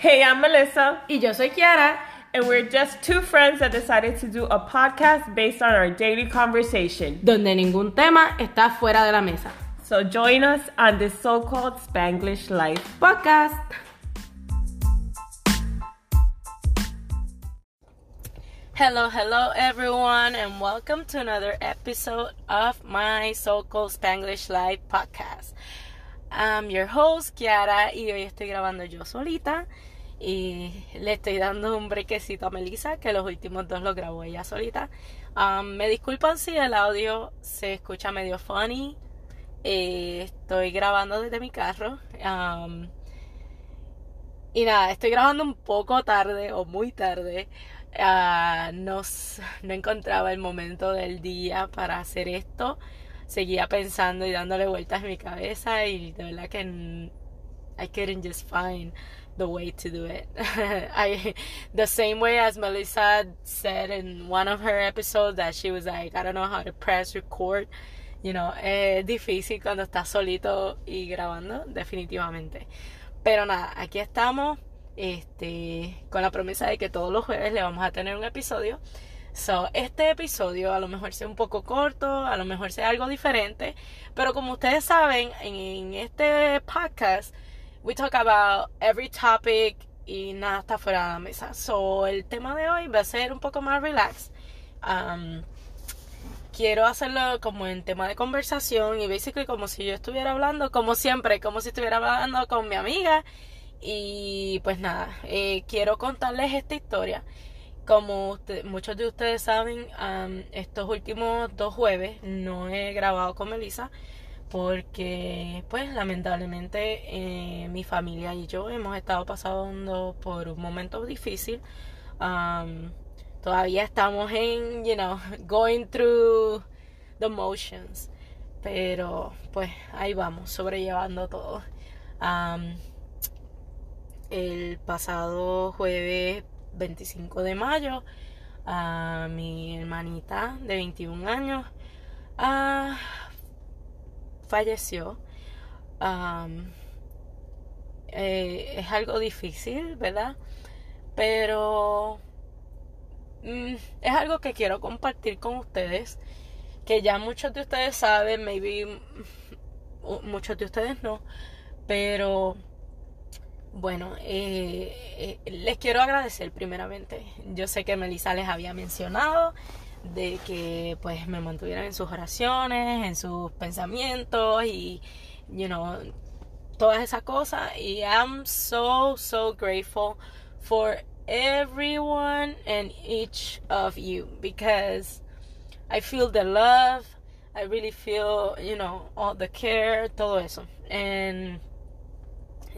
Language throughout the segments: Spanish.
Hey, I'm Melissa. Y yo soy Kiara. And we're just two friends that decided to do a podcast based on our daily conversation. Donde ningún tema está fuera de la mesa. So join us on this so called Spanglish Life podcast. Hello, hello everyone, and welcome to another episode of my so called Spanglish Life podcast. I'm your host, Kiara, y hoy estoy grabando yo solita. Y le estoy dando un brequecito a Melissa, que los últimos dos los grabó ella solita. Um, me disculpan si el audio se escucha medio funny. Eh, estoy grabando desde mi carro. Um, y nada, estoy grabando un poco tarde o muy tarde. Uh, no, no encontraba el momento del día para hacer esto. Seguía pensando y dándole vueltas en mi cabeza y de verdad que I couldn't just find the way to do it. I the same way as Melissa said in one of her episodes that she was like, I don't know how to press record. You know, es difícil cuando estás solito y grabando, definitivamente. Pero nada, aquí estamos este, con la promesa de que todos los jueves le vamos a tener un episodio. So, este episodio a lo mejor sea un poco corto, a lo mejor sea algo diferente, pero como ustedes saben, en, este podcast we talk about every topic y nada está fuera de la mesa. So, el tema de hoy va a ser un poco más relax. Um, quiero hacerlo como en tema de conversación y basically como si yo estuviera hablando, como siempre, como si estuviera hablando con mi amiga y pues nada, eh, quiero contarles esta historia. Como muchos de ustedes saben, estos últimos dos jueves no he grabado con Melissa porque pues lamentablemente eh, mi familia y yo hemos estado pasando por un momento difícil. todavía estamos en, you know, going through the motions. Pero pues ahí vamos, sobrellevando todo el pasado jueves 25 de mayo mi hermanita de 21 años ah, falleció. Eh, es algo difícil, ¿verdad? Pero mm, es algo que quiero compartir con ustedes, que ya muchos de ustedes saben, maybe muchos de ustedes no, pero bueno, eh, eh, les quiero agradecer primeramente. Yo sé que Melissa les había mencionado de que pues me mantuvieran en sus oraciones, en sus pensamientos y, you know, todas esas cosas. Y I'm so, so grateful for everyone and each of you because I feel the love, I really feel, you know, all the care, todo eso. And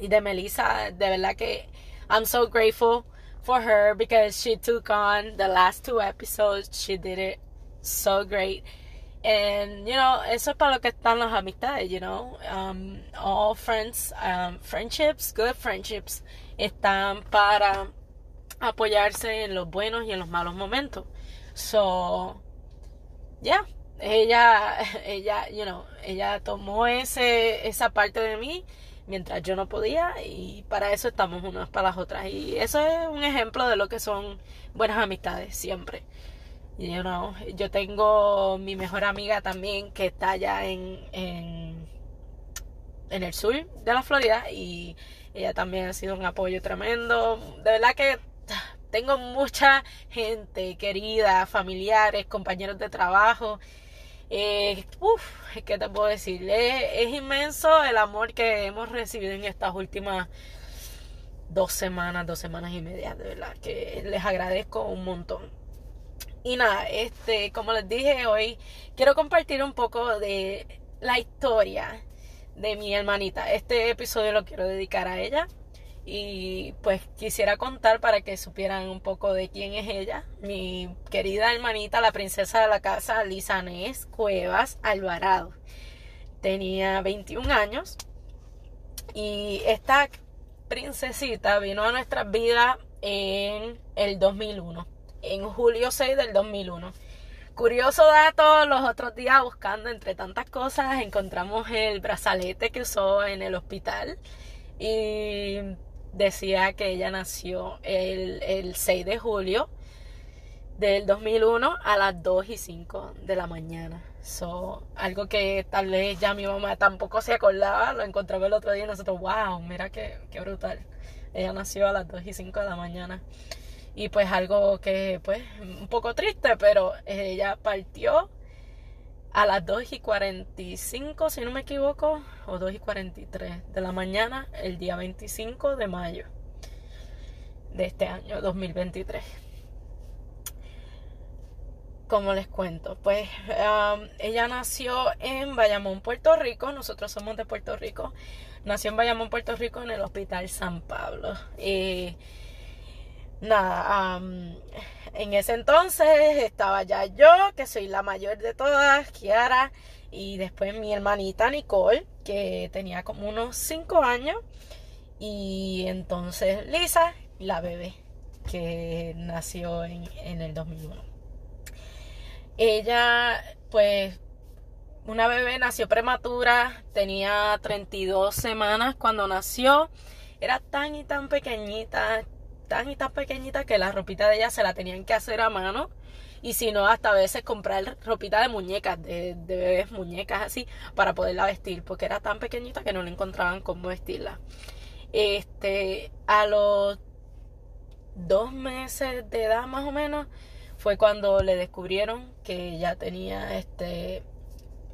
y de Melissa, de verdad que I'm so grateful for her because she took on the last two episodes. She did it so great. And, you know, eso es para lo que están las amistades, you know. Um, all friends, um, friendships, good friendships, están para apoyarse en los buenos y en los malos momentos. So, yeah, ella, ella, you know, ella tomó ese, esa parte de mí mientras yo no podía y para eso estamos unas para las otras. Y eso es un ejemplo de lo que son buenas amistades siempre. You know, yo tengo mi mejor amiga también que está allá en, en, en el sur de la Florida y ella también ha sido un apoyo tremendo. De verdad que tengo mucha gente querida familiares compañeros de trabajo eh, uf, ¿qué te puedo decir? Es, inmenso el amor que hemos recibido en estas últimas dos semanas, dos semanas y media, de verdad, que les agradezco un montón. Y nada, este, como les dije hoy, quiero compartir un poco de la historia de mi hermanita. Este episodio lo quiero dedicar a ella. Y pues quisiera contar para que supieran un poco de quién es ella. Mi querida hermanita, la princesa de la casa, Lisanés Cuevas Alvarado. Tenía 21 años. Y esta princesita vino a nuestra vida en el 2001. En julio 6 del 2001. Curioso dato, los otros días buscando entre tantas cosas encontramos el brazalete que usó en el hospital. Y decía que ella nació el, el 6 de julio del 2001 a las 2 y 5 de la mañana. So, algo que tal vez ya mi mamá tampoco se acordaba, lo encontramos el otro día y nosotros, wow, mira qué, qué brutal. Ella nació a las 2 y 5 de la mañana. Y pues algo que, pues, un poco triste, pero ella partió a las 2 y 45, si no me equivoco, o 2 y 43 de la mañana, el día 25 de mayo de este año 2023 como les cuento, pues um, ella nació en Bayamón, Puerto Rico. Nosotros somos de Puerto Rico. Nació en Bayamón, Puerto Rico, en el Hospital San Pablo. Y nada, en ese entonces estaba ya yo, que soy la mayor de todas, Kiara, y después mi hermanita Nicole, que tenía como unos 5 años. Y entonces Lisa, la bebé, que nació en, en el 2001. Ella, pues, una bebé nació prematura, tenía 32 semanas cuando nació. Era tan y tan pequeñita, tan y tan pequeñita que la ropita de ella se la tenían que hacer a mano. Y si no, hasta a veces comprar ropita de muñecas, de, bebés muñecas así, para poderla vestir, porque era tan pequeñita que no le encontraban cómo vestirla. Este, a los dos meses de edad más o menos, fue cuando le descubrieron que ya tenía este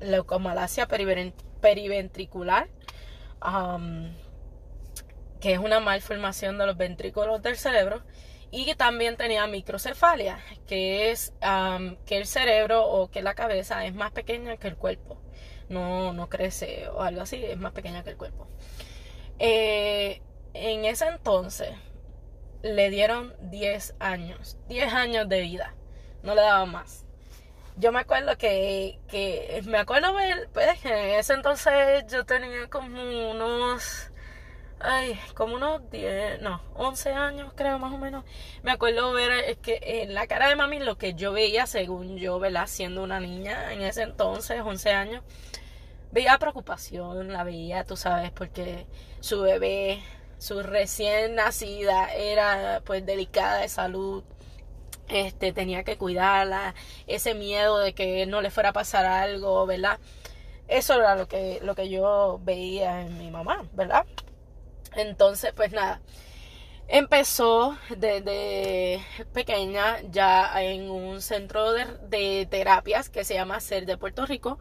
leucomalacia periventricular, que es una malformación de los ventrículos del cerebro, y también tenía microcefalia, que es que el cerebro o que la cabeza es más pequeña que el cuerpo. No, no crece o algo así, es más pequeña que el cuerpo. Eh, en ese entonces, le dieron 10 años, 10 años de vida, no le daban más. Yo me acuerdo que, que me acuerdo ver, pues en ese entonces yo tenía como unos, ay, como unos 10, no, 11 años creo más o menos. Me acuerdo ver es que en la cara de mami lo que yo veía según yo, ¿verdad? Siendo una niña en ese entonces, 11 años, veía preocupación, la veía, tú sabes, porque su bebé su recién nacida era pues delicada de salud este tenía que cuidarla ese miedo de que no le fuera a pasar algo verdad eso era lo que lo que yo veía en mi mamá verdad entonces pues nada empezó desde pequeña ya en un centro de, terapias que se llama Ser de Puerto Rico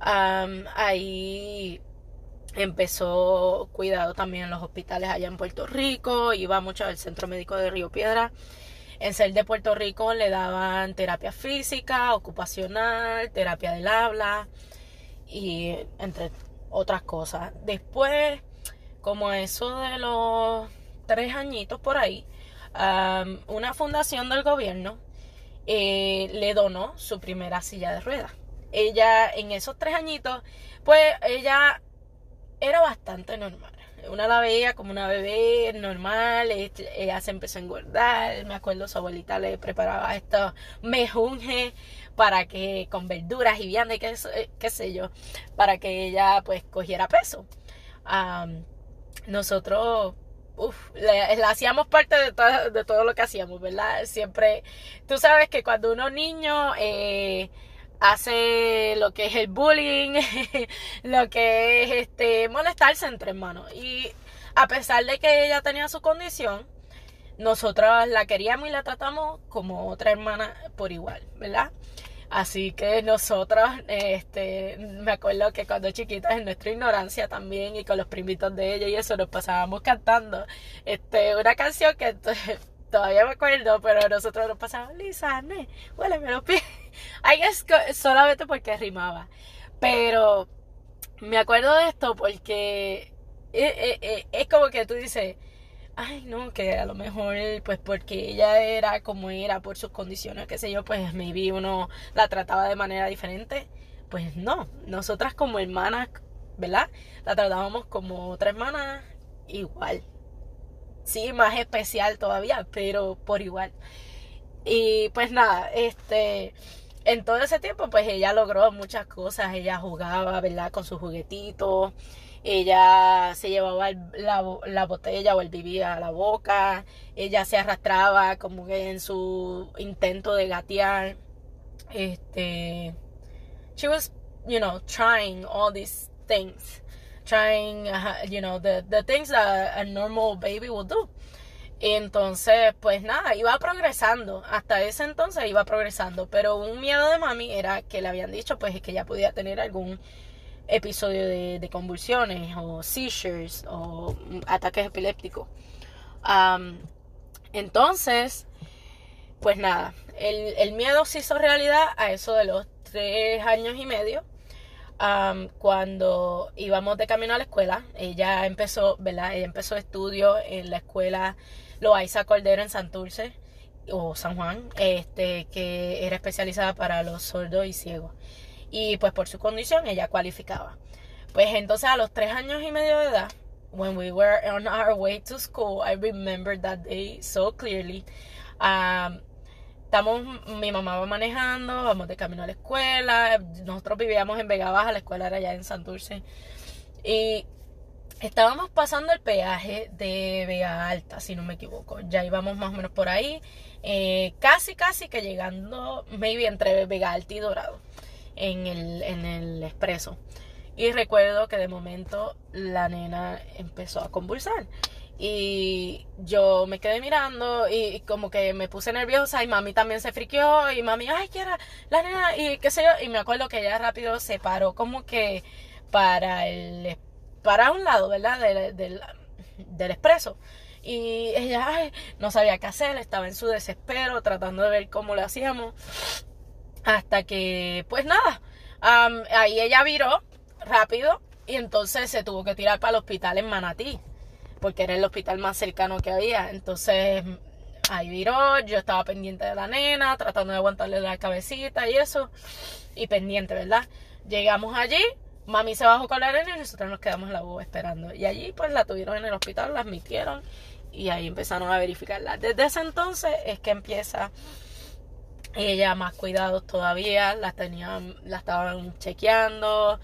ahí empezó cuidado también en los hospitales allá en Puerto Rico, iba mucho al centro médico de Río Piedra. En ser de Puerto Rico le daban terapia física, ocupacional, terapia del habla y entre otras cosas. Después, como eso de los tres añitos por ahí, una fundación del gobierno eh, le donó su primera silla de ruedas. Ella en esos tres añitos, pues ella era bastante normal. Una la veía como una bebé normal, ella se empezó a engordar, me acuerdo su abuelita le preparaba estos mejunjes para que con verduras y viandas qué, qué sé yo, para que ella pues cogiera peso. Nosotros uf, le, hacíamos parte de todo, lo que hacíamos, ¿verdad? Siempre, tú sabes que cuando uno niño eh, hace lo que es el bullying, lo que es este molestarse entre hermanos. Y a pesar de que ella tenía su condición, nosotros la queríamos y la tratamos como otra hermana por igual, ¿verdad? Así que nosotros, este, me acuerdo que cuando chiquitas en nuestra ignorancia también y con los primitos de ella y eso nos pasábamos cantando, este, una canción que todavía me acuerdo, pero nosotros nos pasábamos, Lisa, ne, huéleme los pies. Ay, es solamente porque rimaba. Pero me acuerdo de esto porque es, eh, eh, eh, es, como que tú dices, ay, no, que a lo mejor, pues porque ella era como era por sus condiciones, qué sé yo, pues maybe uno la trataba de manera diferente. Pues no, nosotras como hermanas, ¿verdad? La tratábamos como otra hermana igual sí, más especial todavía, pero por igual. Y pues nada, este, en todo ese tiempo pues ella logró muchas cosas, ella jugaba, ¿verdad? Con sus juguetitos ella se llevaba la, la, botella o el bibí a la boca, ella se arrastraba como que en su intento de gatear. Este, she was, you know, trying all these things, trying, you know, the, the things that a normal baby will do. Entonces, pues nada, iba progresando. Hasta ese entonces iba progresando. Pero un miedo de mami era que le habían dicho, pues, que ya podía tener algún episodio de, convulsiones o seizures o ataques epilépticos. entonces, pues nada, el, miedo se hizo realidad a eso de los tres años y medio. cuando íbamos de camino a la escuela, ella empezó, ¿verdad? Ella empezó estudio en la escuela Loaiza Cordero en Santurce o San Juan, este, que era especializada para los sordos y ciegos y pues por su condición ella cualificaba. Pues entonces a los tres años y medio de edad, when we were on our way to school, I remember that day so clearly. Um, estamos, mi mamá va manejando, vamos de camino a la escuela, nosotros vivíamos en Vega Baja, la escuela era allá en Santurce. Y estábamos pasando el peaje de Vega Alta, si no me equivoco. Ya íbamos más o menos por ahí, eh, casi, casi que llegando, maybe entre Vega Alta y Dorado en el, en el expreso. Y recuerdo que de momento la nena empezó a convulsar. Y yo me quedé mirando y como que me puse nerviosa y mami también se friqueó y mami, ay, ¿qué era la nena? Y qué sé yo. Y me acuerdo que ella rápido se paró como que para el para un lado, ¿verdad? Del, del, del expreso. Y ella, ay, no sabía qué hacer, estaba en su desespero, tratando de ver cómo lo hacíamos. Hasta que, pues nada, ahí ella viró rápido y entonces se tuvo que tirar para el hospital en Manatí, porque era el hospital más cercano que había. Entonces ahí viró, yo estaba pendiente de la nena, tratando de aguantarle la cabecita y eso, y pendiente, ¿verdad? Llegamos allí, mami se bajó con la nena y nosotros nos quedamos en la boba esperando. Y allí pues la tuvieron en el hospital, la admitieron y ahí empezaron a verificarla. Desde ese entonces es que empieza ella más cuidados todavía, las tenían, la estaban chequeando,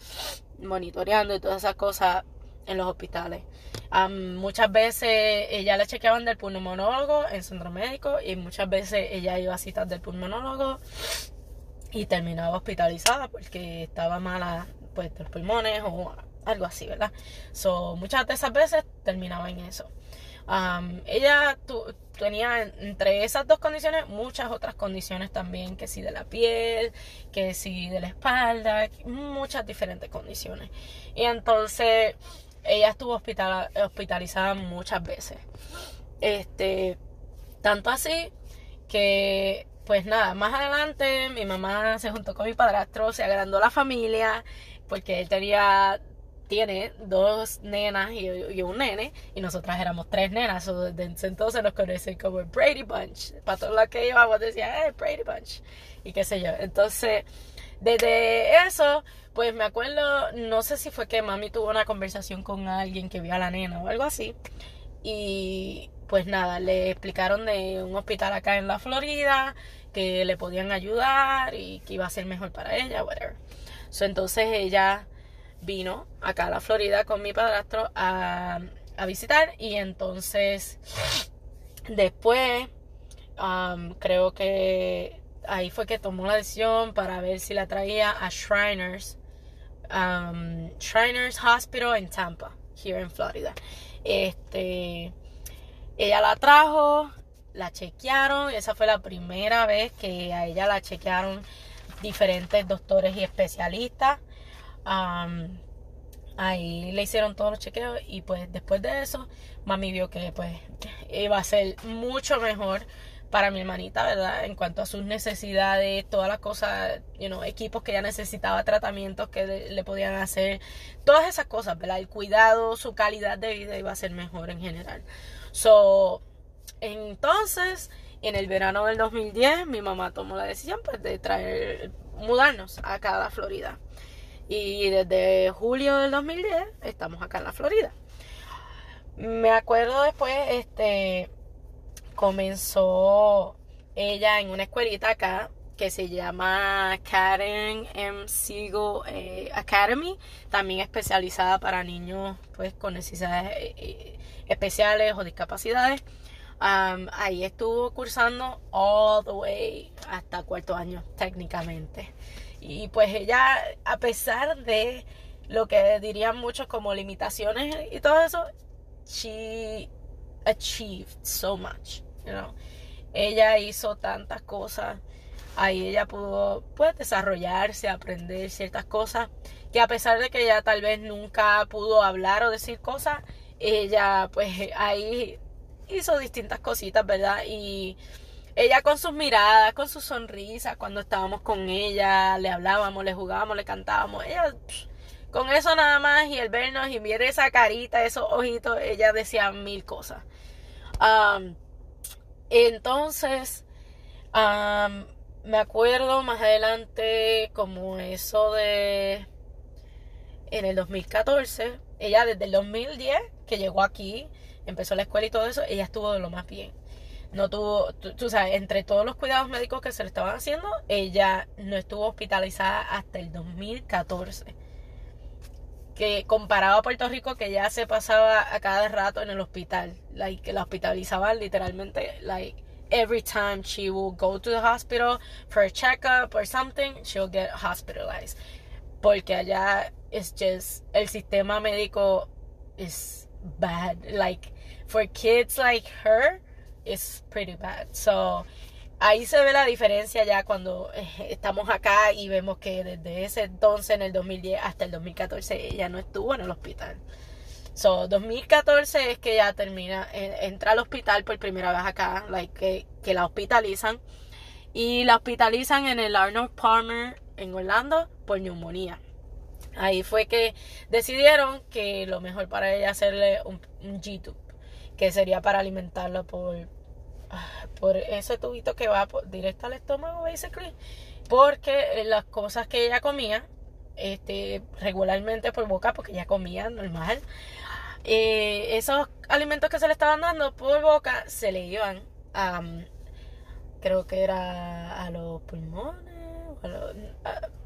monitoreando y todas esas cosas en los hospitales. muchas veces ella le chequeaban del pulmonólogo en centro médico y muchas veces ella iba a citas del pulmonólogo y terminaba hospitalizada porque estaba mala pues de los pulmones o algo así, ¿verdad? So, muchas de esas veces terminaba en eso. ella tenía entre esas dos condiciones muchas otras condiciones también, que si de la piel, que si de la espalda, muchas diferentes condiciones. Y entonces ella estuvo hospitalizada muchas veces. Este, tanto así que pues nada, más adelante mi mamá se juntó con mi padrastro, se agrandó la familia, porque él tenía tiene dos nenas y, un nene, y nosotras éramos tres nenas, o desde entonces nos conocen como el Brady Bunch. Para todos los que íbamos decían, hey, Brady Bunch, y qué sé yo. Entonces, desde eso, pues me acuerdo, no sé si fue que mami tuvo una conversación con alguien que vio a la nena o algo así, y pues nada, le explicaron de un hospital acá en la Florida, que le podían ayudar y que iba a ser mejor para ella, whatever. So, entonces ella vino acá a la Florida con mi padrastro a, visitar y entonces después um, creo que ahí fue que tomó la decisión para ver si la traía a Shriners um, Shriners Hospital en Tampa here en Florida. Este ella la trajo la chequearon esa fue la primera vez que a ella la chequearon diferentes doctores y especialistas ahí le hicieron todos los chequeos y pues después de eso mami vio que pues iba a ser mucho mejor para mi hermanita, ¿verdad? En cuanto a sus necesidades, todas las cosas, you know, equipos que ella necesitaba, tratamientos que le, podían hacer, todas esas cosas, ¿verdad? El cuidado, su calidad de vida iba a ser mejor en general. So, entonces, en el verano del 2010, mi mamá tomó la decisión pues de traer, mudarnos acá a la Florida. Y desde julio del 2010 estamos acá en la Florida. Me acuerdo después, este, comenzó ella en una escuelita acá que se llama Karen M. Siegel eh, Academy, también especializada para niños pues con necesidades eh, eh, especiales o discapacidades. ahí estuvo cursando all the way hasta cuarto año técnicamente. Y pues ella, a pesar de lo que dirían muchos como limitaciones y todo eso, she achieved so much, you know. Ella hizo tantas cosas ahí ella pudo pues desarrollarse, aprender ciertas cosas que a pesar de que ella tal vez nunca pudo hablar o decir cosas, ella pues ahí hizo distintas cositas, ¿verdad? Y ella con sus miradas, con sus sonrisas, cuando estábamos con ella, le hablábamos, le jugábamos, le cantábamos, ella con eso nada más y el vernos y ver esa carita, esos ojitos, ella decía mil cosas. entonces, me acuerdo más adelante como eso de en el 2014, ella desde el 2010 que llegó aquí, empezó la escuela y todo eso, ella estuvo de lo más bien. No tuvo, tú, sabes, entre todos los cuidados médicos que se le estaban haciendo, ella no estuvo hospitalizada hasta el 2014. Que comparado a Puerto Rico, que ya se pasaba a cada rato en el hospital, like, la hospitalizaban literalmente, like, every time she will go to the hospital for a checkup or something, she'll get hospitalized. Porque allá es just el sistema médico is bad. Like for kids like her, it's pretty bad. So ahí se ve la diferencia ya cuando eh, estamos acá y vemos que desde ese entonces, en el 2010 hasta el 2014, ella no estuvo en el hospital. So, 2014 es que ya termina, entra al hospital por primera vez acá, like, que, la hospitalizan. Y la hospitalizan en el Arnold Palmer en Orlando por neumonía. Ahí fue que decidieron que lo mejor para ella hacerle un, un G-tube, que sería para alimentarla por, ah, por ese tubito que va directo al estómago, basically. Porque las cosas que ella comía, este, regularmente por boca, porque ella comía normal, eh, esos alimentos que se le estaban dando por boca se le iban a, creo que era a los pulmones,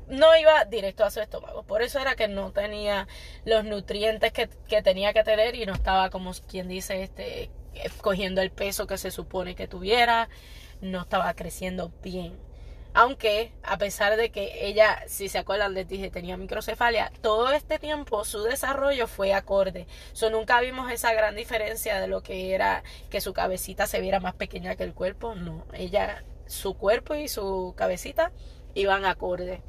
no iba directo a su estómago. Por eso era que no tenía los nutrientes que, que tenía que tener y no estaba como quien dice, este, cogiendo el peso que se supone que tuviera, no estaba creciendo bien. Aunque, a pesar de que ella, si se acuerdan, les dije, tenía microcefalia, todo este tiempo su desarrollo fue acorde. So, nunca vimos esa gran diferencia de lo que era que su cabecita se viera más pequeña que el cuerpo. No, ella, su cuerpo y su cabecita iban acorde.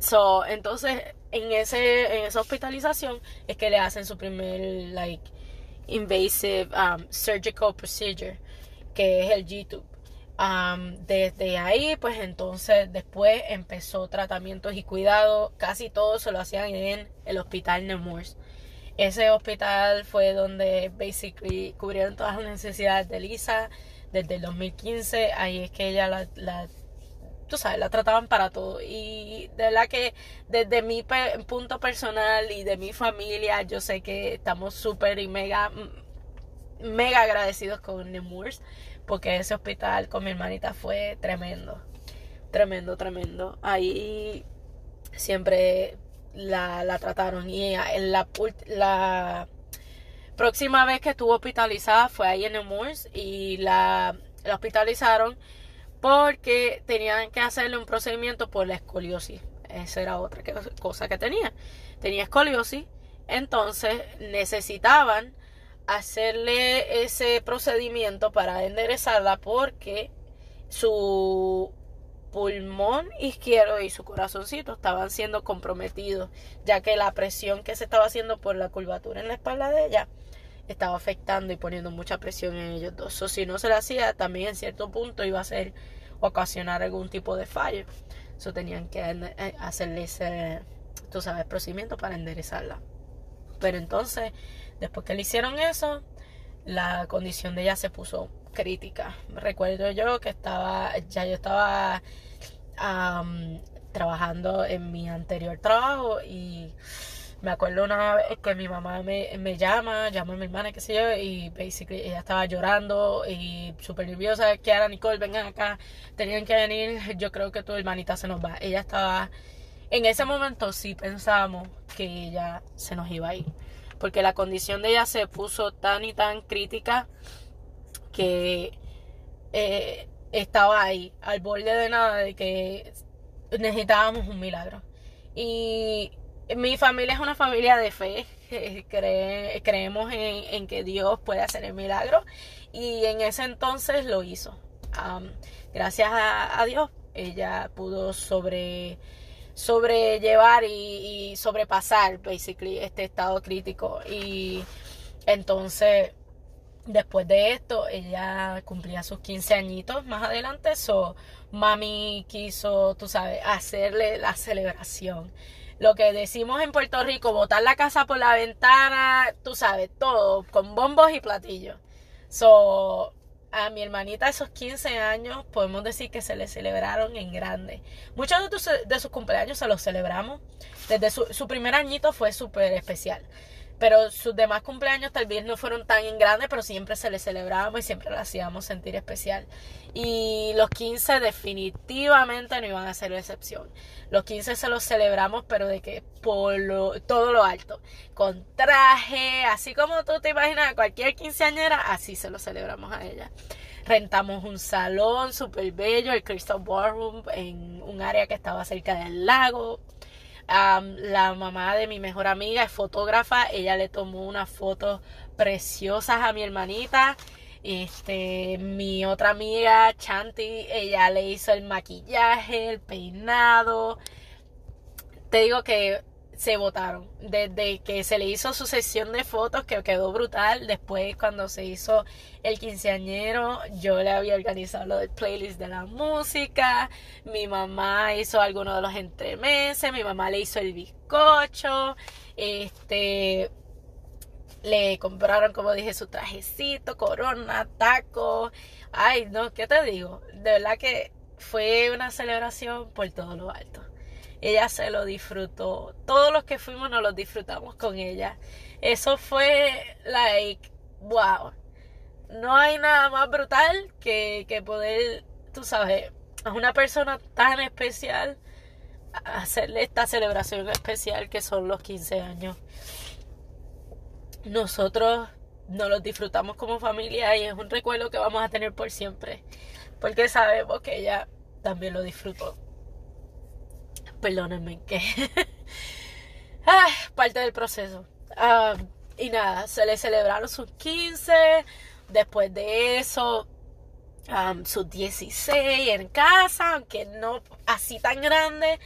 So, entonces, en, ese, en esa hospitalización es que le hacen su primer, like, invasive um, surgical procedure, que es el G-tube desde ahí, pues entonces después empezó tratamientos y cuidados. Casi todo se lo hacían en el hospital Nemours. Ese hospital fue donde basically cubrieron todas las necesidades de Lisa desde el 2015. Ahí es que ella la, la tú sabes, la trataban para todo. Y de verdad que desde mi punto personal y de mi familia, yo sé que estamos súper y mega, mega agradecidos con Nemours porque ese hospital con mi hermanita fue tremendo, tremendo, tremendo. Ahí siempre la, trataron y la, la próxima vez que estuvo hospitalizada fue ahí en el Moors y la, la hospitalizaron porque tenían que hacerle un procedimiento por la escoliosis. Esa era otra cosa que tenía. Tenía escoliosis, entonces necesitaban hacerle ese procedimiento para enderezarla porque su pulmón izquierdo y su corazoncito estaban siendo comprometidos, ya que la presión que se estaba haciendo por la curvatura en la espalda de ella estaba afectando y poniendo mucha presión en ellos dos. O si no se la hacía, también en cierto punto iba a ser ocasionar algún tipo de fallo. Eso tenían que eh, hacerle ese, tú sabes, procedimiento para enderezarla. Pero entonces Después que le hicieron eso, la condición de ella se puso crítica. Recuerdo yo que estaba, ya yo estaba trabajando en mi anterior trabajo y Me acuerdo una vez que mi mamá me, me llama, llama a mi hermana, qué sé yo, y basically ella estaba llorando y súper nerviosa. Que ahora Nicole, vengan acá, tenían que venir. Yo creo que tu hermanita se nos va. Ella estaba. En ese momento sí pensábamos que ella se nos iba a ir. Porque la condición de ella se puso tan y tan crítica que eh, estaba ahí, al borde de nada, de que necesitábamos un milagro. Y mi familia es una familia de fe, creemos en, que Dios puede hacer el milagro y en ese entonces lo hizo. gracias a, Dios ella pudo sobre sobrellevar y, sobrepasar basically este estado crítico y entonces después de esto ella cumplía sus 15 añitos más adelante so mami quiso tú sabes hacerle la celebración lo que decimos en Puerto Rico, botar la casa por la ventana, tú sabes, todo, con bombos y platillos. So, a mi hermanita esos 15 años podemos decir que se le celebraron en grande. Muchos de, sus cumpleaños se los celebramos. Desde su, su primer añito fue súper especial. Pero sus demás cumpleaños tal vez no fueron tan en grandes, pero siempre se le celebrábamos y siempre lo hacíamos sentir especial. Y los 15 definitivamente no iban a ser excepción. Los 15 se los celebramos, pero de que por todo lo alto. Con traje, así como tú te imaginas, cualquier quinceañera, así se lo celebramos a ella. Rentamos un salón súper bello, el Crystal Ballroom, en un área que estaba cerca del lago la mamá de mi mejor amiga es fotógrafa, ella le tomó unas fotos preciosas a mi hermanita. Este, mi otra amiga, Chanti, ella le hizo el maquillaje, el peinado. Te digo que se votaron. Desde que se le hizo su sesión de fotos, que quedó brutal. Después, cuando se hizo el quinceañero, yo le había organizado lo del playlist de la música. Mi mamá hizo alguno de los entremeses. Mi mamá le hizo el bizcocho. Este. Le compraron, como dije, su trajecito, corona, taco. Ay, no, ¿qué te digo? De verdad que fue una celebración por todo lo alto. Ella se lo disfrutó. Todos los que fuimos nos lo disfrutamos con ella. Eso fue like, wow. No hay nada más brutal que, que poder, tú sabes, a una persona tan especial hacerle esta celebración especial que son los 15 años. Nosotros nos los disfrutamos como familia y es un recuerdo que vamos a tener por siempre. Porque sabemos que ella también lo disfrutó perdónenme que ah, parte del proceso. Ah, y nada, se le celebraron sus 15, después de eso um, sus 16 en casa, aunque no así tan grande,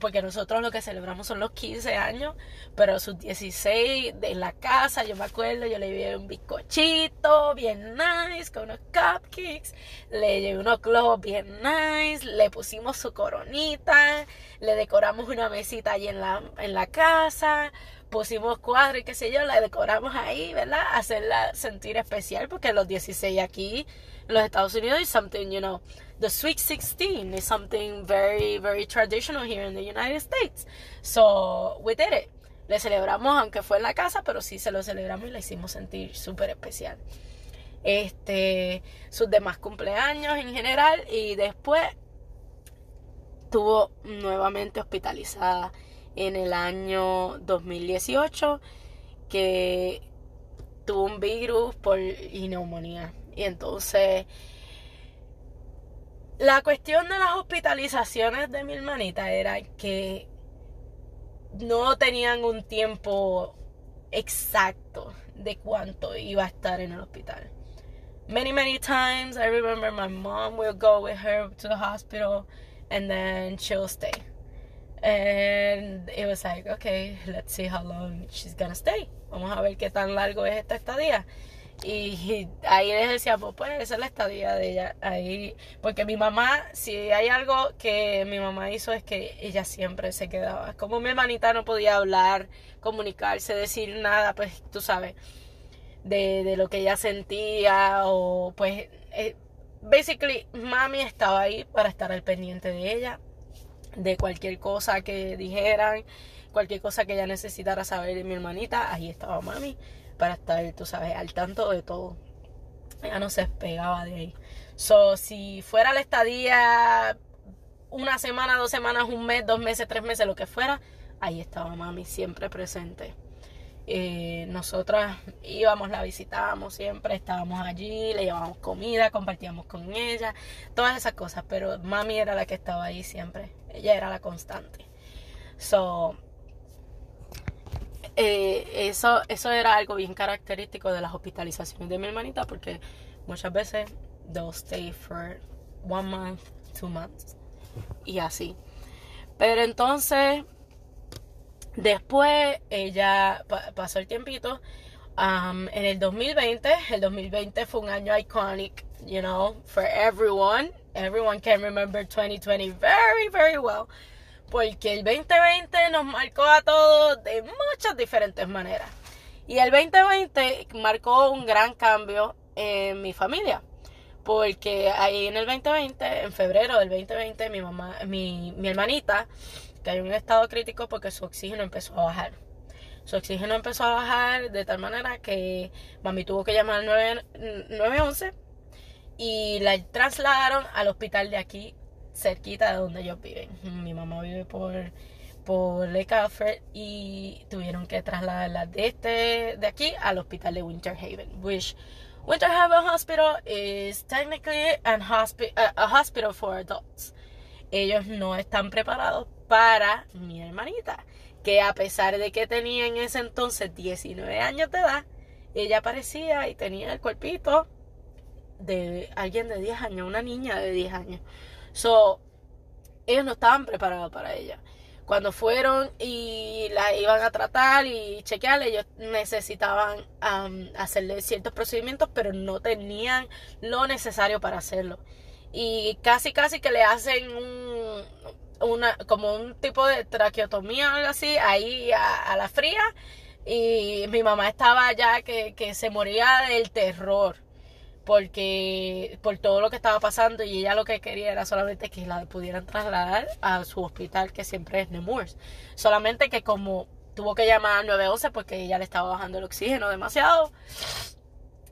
porque nosotros lo que celebramos son los 15 años, pero sus 16 en la casa, yo me acuerdo, yo le llevé un bizcochito bien nice, con unos cupcakes, le llevé unos globos bien nice, le pusimos su coronita, le decoramos una mesita allí en la, en la casa, pusimos cuadros y qué sé yo, la decoramos ahí, ¿verdad? Hacerla sentir especial, porque los 16 aquí en los Estados Unidos es something, you know, the Sweet 16 is something very, very traditional here in the United States. So, we did it. Le celebramos, aunque fue en la casa, pero sí se lo celebramos y le hicimos sentir súper especial. Este, sus demás cumpleaños en general y después estuvo nuevamente hospitalizada en el año 2018 que tuvo un virus por neumonía. Y entonces la cuestión de las hospitalizaciones de mi hermanita era que no tenían un tiempo exacto de cuánto iba a estar en el hospital. Many, many times I remember my mom will go with her to the hospital and then she'll stay. And it was like, okay, let's see how long she's gonna stay. Vamos a ver qué tan largo es esta estadía. Y ahí les decíamos, pues esa es la estadía de ella. Ahí, porque mi mamá, si hay algo que mi mamá hizo es que ella siempre se quedaba. Como mi hermanita no podía hablar, comunicarse, decir nada, pues tú sabes, de, de lo que ella sentía o pues, eh, basically, mami estaba ahí para estar al pendiente de ella, de cualquier cosa que dijeran cualquier cosa que ella necesitara saber de mi hermanita, ahí estaba mami para estar, tú sabes, al tanto de todo. Ella no se despegaba de ahí. So, si fuera la estadía una semana, dos semanas, un mes, dos meses, tres meses, lo que fuera, ahí estaba mami siempre presente. Eh, nosotras íbamos, la visitábamos siempre, estábamos allí, le llevábamos comida, compartíamos con ella, todas esas cosas, pero mami era la que estaba ahí siempre, ella era la constante. So, eh, eso, eso era algo bien característico de las hospitalizaciones de mi hermanita, porque muchas veces they'll stay for one month, two months, y así. Pero entonces, Después ella pasó el tiempito. Um, en el 2020, el 2020 fue un año iconic, you know, for everyone. Everyone can remember 2020 very, very well. Porque el 2020 nos marcó a todos de muchas diferentes maneras. Y el 2020 marcó un gran cambio en mi familia. Porque ahí en el 2020, en febrero del 2020, mi mamá, mi, mi hermanita hay un estado crítico porque su oxígeno empezó a bajar. Su oxígeno empezó a bajar de tal manera que mami tuvo que llamar al 911 y la trasladaron al hospital de aquí, cerquita de donde ellos viven. Mi mamá vive por, por Lake Alfred y tuvieron que trasladarla de, este, de aquí al hospital de Winter Haven, which Winter Haven Hospital is technically an a hospital for adults. Ellos no están preparados para mi hermanita, que a pesar de que tenía en ese entonces 19 años de edad, ella parecía y tenía el cuerpito de alguien de 10 años, una niña de 10 años. So, ellos no estaban preparados para ella. Cuando fueron y la iban a tratar y chequearle, ellos necesitaban hacerle ciertos procedimientos, pero no tenían lo necesario para hacerlo. Y casi, casi que le hacen un, una, como un tipo de traqueotomía o algo así, ahí a, la fría. Y mi mamá estaba ya que, que se moría del terror porque por todo lo que estaba pasando y ella lo que quería era solamente que la pudieran trasladar a su hospital que siempre es Nemours. Solamente que como tuvo que llamar al 911 porque ella le estaba bajando el oxígeno demasiado,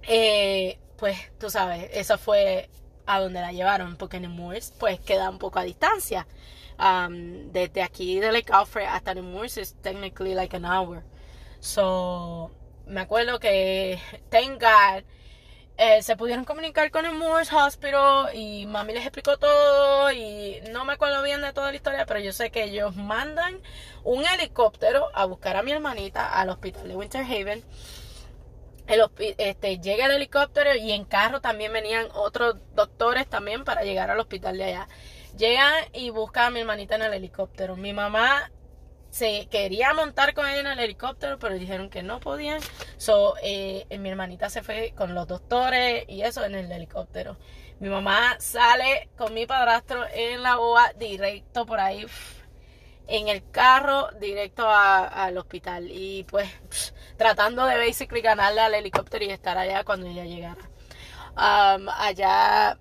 eh, pues tú sabes, eso fue a donde la llevaron porque Nemours pues queda un poco a distancia. Um, desde aquí de Lake Alfred hasta Nemours es technically like an hour. So, me acuerdo que tenga eh, se pudieron comunicar con el Moores Hospital y mami les explicó todo y no me acuerdo bien de toda la historia, pero yo sé que ellos mandan un helicóptero a buscar a mi hermanita al hospital de Winter Haven. El, este, llega el helicóptero y en carro también venían otros doctores también para llegar al hospital de allá. Llegan y buscan a mi hermanita en el helicóptero. Mi mamá se quería montar con ella en el helicóptero, pero dijeron que no podían. So, eh, mi hermanita se fue con los doctores y eso en el helicóptero. Mi mamá sale con mi padrastro en la boa directo por ahí en el carro directo al hospital y pues tratando de basically ganarle al helicóptero y estar allá cuando ella llegara. Um, allá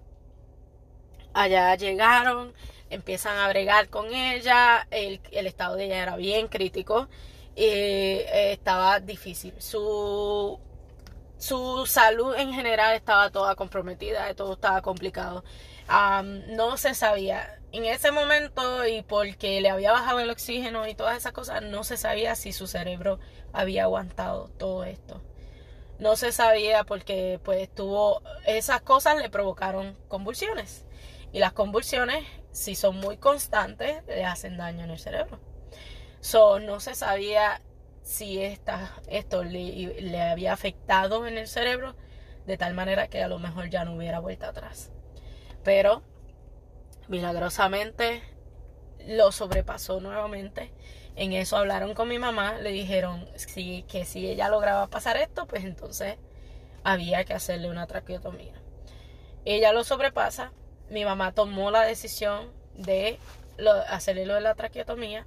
Allá llegaron, empiezan a bregar con ella, el, estado de ella era bien crítico, y eh, estaba difícil. Su, su salud en general estaba toda comprometida, todo estaba complicado. no se sabía en ese momento y porque le había bajado el oxígeno y todas esas cosas, no se sabía si su cerebro había aguantado todo esto. No se sabía porque pues tuvo esas cosas le provocaron convulsiones. Y las convulsiones, si son muy constantes, le hacen daño en el cerebro. So, no se sabía si esta, esto le, había afectado en el cerebro de tal manera que a lo mejor ya no hubiera vuelta atrás. Pero milagrosamente lo sobrepasó nuevamente. En eso hablaron con mi mamá, le dijeron que si ella lograba pasar esto, pues entonces había que hacerle una traqueotomía. Ella lo sobrepasa, mi mamá tomó la decisión de hacerle lo de la traqueotomía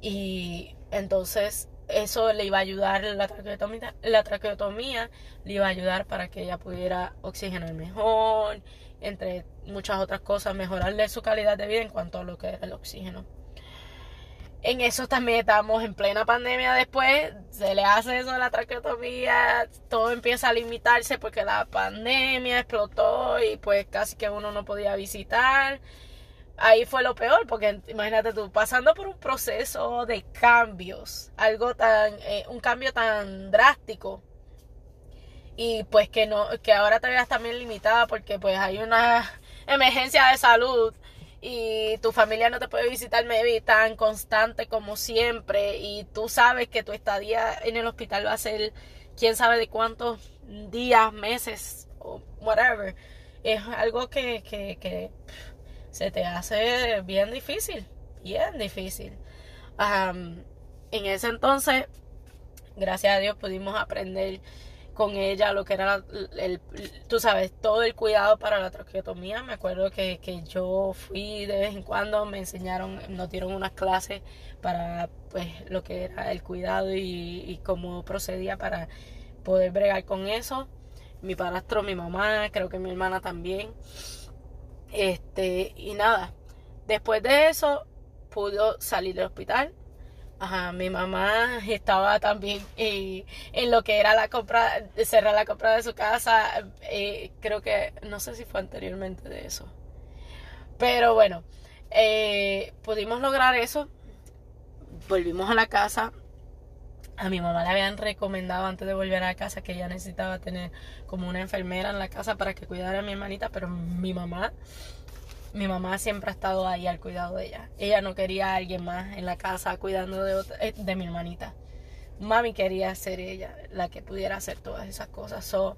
y entonces eso le iba a ayudar la traqueotomía, la traqueotomía le iba a ayudar para que ella pudiera oxigenar mejor, entre muchas otras cosas, mejorarle su calidad de vida en cuanto a lo que era el oxígeno. En eso también estamos en plena pandemia después, se le hace eso a la traqueotomía, todo empieza a limitarse porque la pandemia explotó y pues casi que uno no podía visitar. Ahí fue lo peor, porque imagínate tú, pasando por un proceso de cambios, algo tan, eh, un cambio tan drástico, y pues que no, que ahora te veas también limitada porque pues hay una emergencia de salud y tu familia no te puede visitar maybe tan constante como siempre y tú sabes que tu estadía en el hospital va a ser quién sabe de cuántos días, meses o whatever. Es algo que, que, que se te hace bien difícil, bien difícil. en ese entonces, gracias a Dios pudimos aprender con ella lo que era el, tú sabes, todo el cuidado para la traqueotomía. Me acuerdo que, yo fui de vez en cuando, me enseñaron, nos dieron unas clases para pues lo que era el cuidado y, cómo procedía para poder bregar con eso. Mi padrastro, mi mamá, creo que mi hermana también. Este, y nada, después de eso pudo salir del hospital Ajá, mi mamá estaba también eh, en lo que era la compra, cerrar la compra de su casa. Eh, creo que, no sé si fue anteriormente de eso. Pero bueno, eh, pudimos lograr eso. Volvimos a la casa. A mi mamá le habían recomendado antes de volver a la casa que ella necesitaba tener como una enfermera en la casa para que cuidara a mi hermanita, pero mi mamá mi mamá siempre ha estado ahí al cuidado de ella. Ella no quería a alguien más en la casa cuidando de, eh, de mi hermanita. Mami quería ser ella la que pudiera hacer todas esas cosas. So,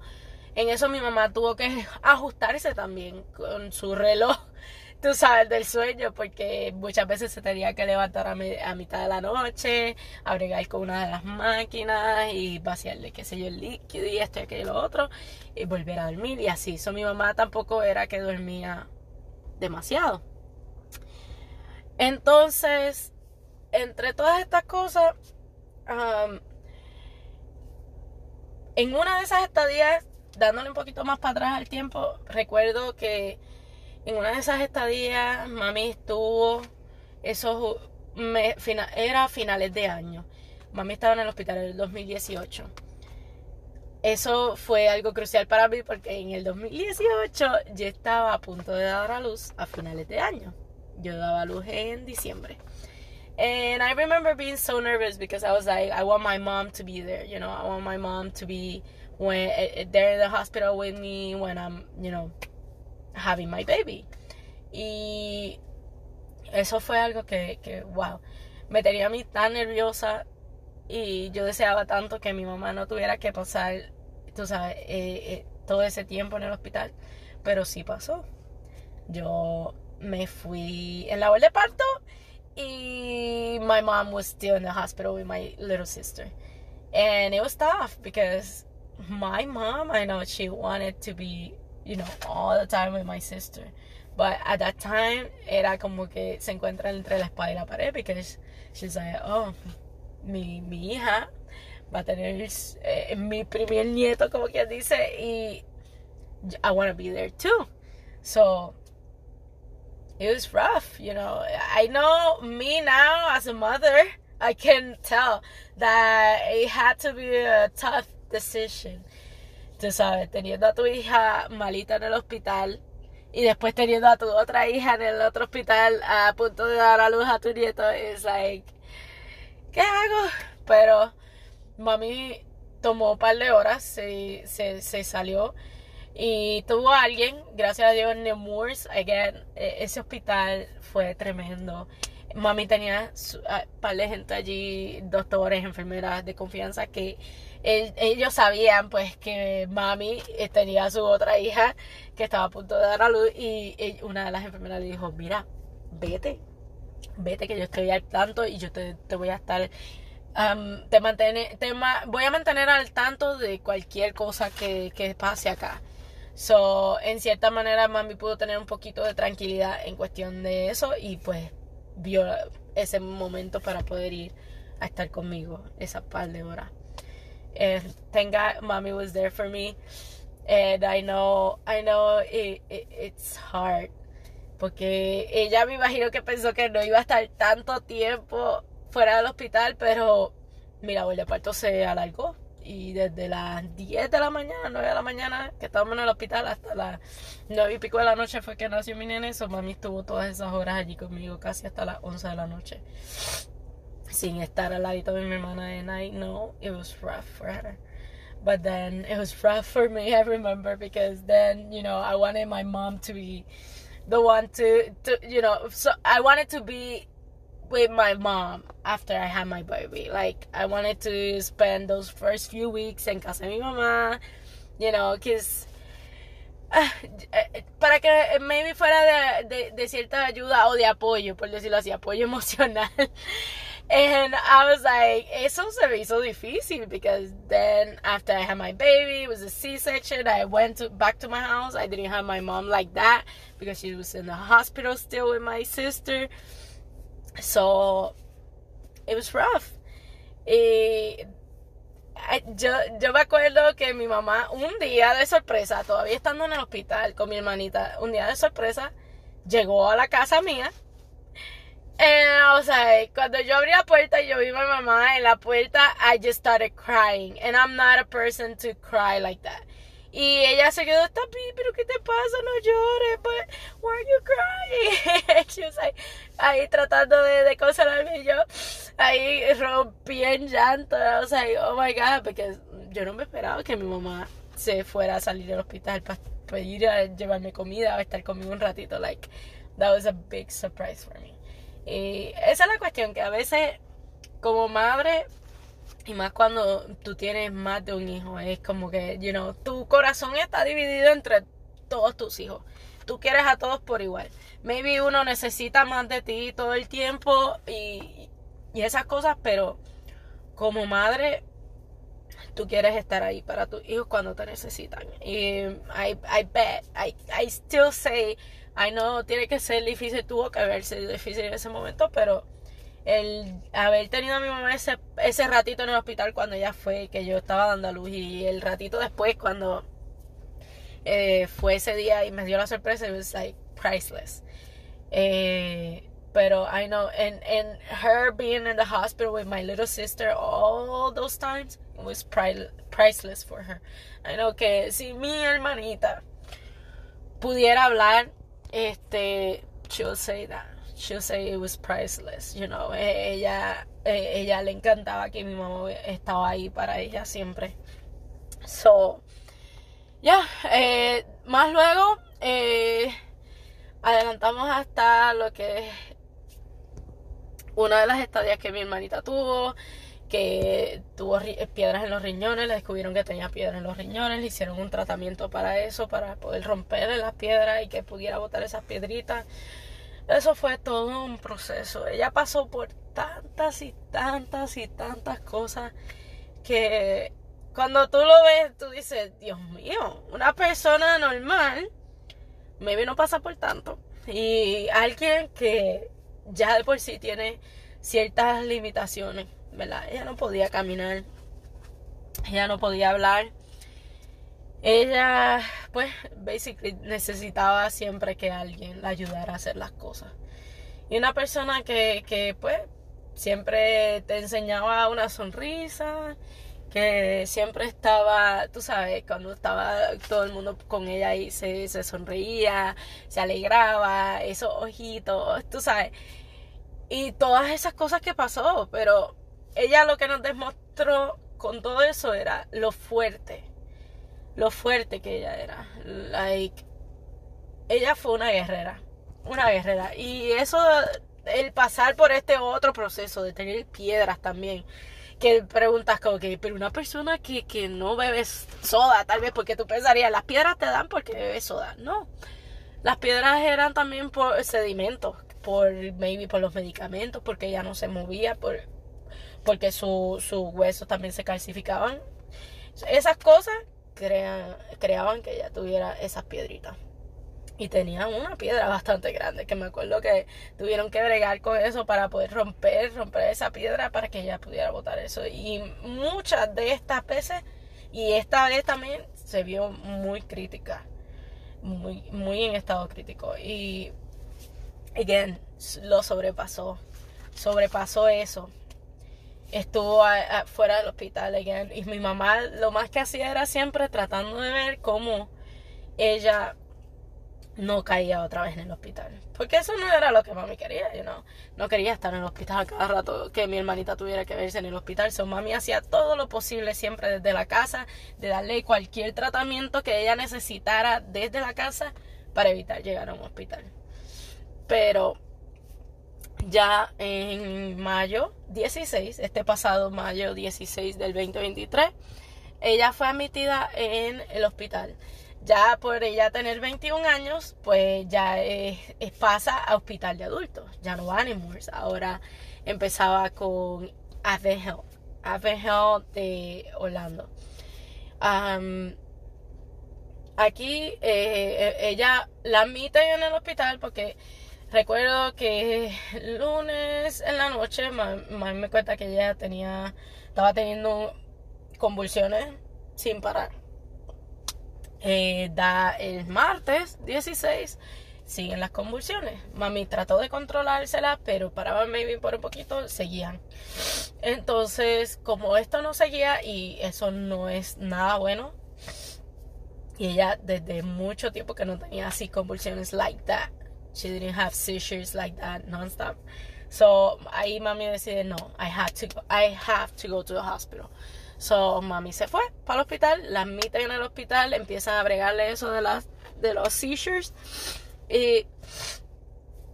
en eso mi mamá tuvo que ajustarse también con su reloj, tú sabes, del sueño, porque muchas veces se tenía que levantar a, mitad de la noche, a bregar con una de las máquinas y vaciarle, qué sé yo, el líquido y esto y aquello lo otro, y volver a dormir y así. So, mi mamá tampoco era que dormía demasiado. Entonces, entre todas estas cosas, en una de esas estadías, dándole un poquito más para atrás al tiempo, recuerdo que en una de esas estadías, mami estuvo, esos, era finales de año. Mami estaba en el hospital en el 2018 eso fue algo crucial para mí porque en el 2018 yo estaba a punto de dar a luz a finales de año. Yo daba a luz en diciembre. And I remember being so nervous because I was like, I want my mom to be there. You know, I want my mom to be when eh, eh, they're in the hospital with me when I'm, you know, having my baby. Y eso fue algo que, que wow, me tenía a mí tan nerviosa y yo deseaba tanto que mi mamá no tuviera que pasar tú sabes, eh, eh, todo ese tiempo en el hospital. Pero sí pasó. Yo me fui en la hora de parto y my mom was still in the hospital with my little sister. And it was tough because my mom, I know she wanted to be, you know, all the time with my sister. But at that time, era como que se encuentra entre la espada y la pared because she's like, oh, mi, mi hija va a tener eh, mi primer nieto, como quien dice, y I want to be there too. So it was rough, you know. I know me now as a mother, I can tell that it had to be a tough decision. Tú sabes, teniendo a tu hija malita en el hospital y después teniendo a tu otra hija en el otro hospital a punto de dar a luz a tu nieto, es like, ¿qué hago? Pero mami tomó un par de horas, se, se, salió y tuvo a alguien, gracias a Dios, en again, e, ese hospital fue tremendo. Mami tenía un par de gente allí, doctores, enfermeras de confianza que ellos sabían pues que mami tenía a su otra hija que estaba a punto de dar a luz y, una de las enfermeras le dijo, mira, vete, vete que yo estoy al tanto y yo te, te voy a estar te, mantiene, te voy a mantener al tanto de cualquier cosa que, pase acá. So, en cierta manera, mami pudo tener un poquito de tranquilidad en cuestión de eso y pues vio ese momento para poder ir a estar conmigo esa par de horas. And thank God, mommy was there for me. And I know, I know it, it's hard. Porque ella me imagino que pensó que no iba a estar tanto tiempo fuera del hospital, pero mi labor de parto se alargó. Y desde las 10 de la mañana, 9 de la mañana, que estábamos en el hospital, hasta las 9 y pico de la noche fue que nació mi nene. Eso mami estuvo todas esas horas allí conmigo, casi hasta las 11 de la noche. Sin estar al ladito de mi hermana. And I know it was rough for her. But then it was rough for me, I remember, because then, you know, I wanted my mom to be the one to, to you know, so I wanted to be with my mom after I had my baby. Like I wanted to spend those first few weeks en casa de mi mamá, you know, because uh, ah, eh, eh, para que eh, maybe fuera de, de, de, cierta ayuda o de apoyo, por decirlo así, apoyo emocional. And I was like, eso se me hizo difícil because then after I had my baby, it was a C-section. I went to, back to my house. I didn't have my mom like that because she was in the hospital still with my sister. So it was rough. Y yo, yo me acuerdo que mi mamá, un día de sorpresa, todavía estando en el hospital con mi hermanita, un día de sorpresa, llegó a la casa mía. And o sea, cuando yo abrí la puerta y yo vi a mi mamá en la puerta, I just started crying. And I'm not a person to cry like that. Y ella se quedó, está pero ¿qué te pasa? No llores, but why are you crying? Ahí tratando de, consolarme y yo ahí rompí en llanto. I was like, oh my God, porque yo no me esperaba que mi mamá se fuera a salir del hospital para, ir a llevarme comida o estar conmigo un ratito. Like, that was a big surprise for me. Y esa es la cuestión, que a veces como madre y más cuando tú tienes más de un hijo, es como que, you know, tu corazón está dividido entre todos tus hijos. Tú quieres a todos por igual. Maybe uno necesita más de ti todo el tiempo y, y esas cosas, pero como madre, tú quieres estar ahí para tus hijos cuando te necesitan. Y I, bet, I, I still say, I know, tiene que ser difícil, tuvo que haber sido difícil en ese momento, pero el haber tenido a mi mamá ese, ese ratito en el hospital cuando ella fue, que yo estaba dando a luz, y el ratito después cuando eh, fue ese día y me dio la sorpresa, it was like priceless. Eh, pero I know, and, and her being in the hospital with my little sister all those times, was priceless for her. I know que si mi hermanita pudiera hablar, este, she'll say that she'll say it was priceless, you know. E, ella, e, ella le encantaba que mi mamá estaba ahí para ella siempre. So, ya, eh, más luego eh, adelantamos hasta lo que una de las estadías que mi hermanita tuvo, que tuvo piedras en los riñones, le descubrieron que tenía piedras en los riñones, le hicieron un tratamiento para eso, para poder romperle las piedras y que pudiera botar esas piedritas. Eso fue todo un proceso. Ella pasó por tantas y tantas y tantas cosas que cuando tú lo ves, tú dices, Dios mío, una persona normal, maybe no pasa por tanto. Y alguien que ya de por sí tiene ciertas limitaciones, ¿verdad? Ella no podía caminar, ella no podía hablar ella, pues, basically necesitaba siempre que alguien la ayudara a hacer las cosas. Y una persona que, que pues, siempre te enseñaba una sonrisa, que siempre estaba, tú sabes, cuando estaba todo el mundo con ella y se, se sonreía, se alegraba, esos ojitos, tú sabes. Y todas esas cosas que pasó, pero ella lo que nos demostró con todo eso era lo fuerte lo fuerte que ella era. Like, ella fue una guerrera, una guerrera. Y eso, el pasar por este otro proceso de tener piedras también, que preguntas como que, pero una persona que, que no bebe soda, tal vez porque tú pensarías, las piedras te dan porque bebes soda. No, las piedras eran también por sedimentos, por maybe por los medicamentos, porque ella no se movía, por, porque sus huesos también se calcificaban. Esas cosas creaban que ella tuviera esas piedritas. Y tenían una piedra bastante grande, que me acuerdo que tuvieron que bregar con eso para poder romper, romper esa piedra para que ella pudiera botar eso. Y muchas de estas veces, y esta vez también, se vio muy crítica, muy, muy en estado crítico. Y, again, lo sobrepasó, sobrepasó eso. Estuvo fuera del hospital again. y mi mamá lo más que hacía era siempre tratando de ver cómo ella no caía otra vez en el hospital. Porque eso no era lo que mami quería, you know? No quería estar en el hospital cada rato, que mi hermanita tuviera que verse en el hospital. So mami hacía todo lo posible siempre desde la casa, de darle cualquier tratamiento que ella necesitara desde la casa para evitar llegar a un hospital. Pero ya en mayo 16, este pasado mayo 16 del 2023, ella fue admitida en el hospital. Ya por ella tener 21 años, pues ya es, pasa a hospital de adultos, ya no va a Nemours. Ahora empezaba con Advent Health, de Orlando. aquí eh, eh, ella la admite en el hospital porque recuerdo que el lunes en la noche mami me cuenta que ella tenía estaba teniendo convulsiones sin parar eh, da el martes 16, siguen las convulsiones. Mami trató de controlárselas, pero paraban maybe por un poquito, seguían. Entonces, como esto no seguía y eso no es nada bueno, y ella desde mucho tiempo que no tenía así convulsiones like that. She didn't have seizures like that nonstop. So ahí mami decide no, I have to go, I have to go to the hospital. So, mami se fue para el hospital, la admiten en el hospital, empiezan a bregarle eso de, las, de los seizures. Y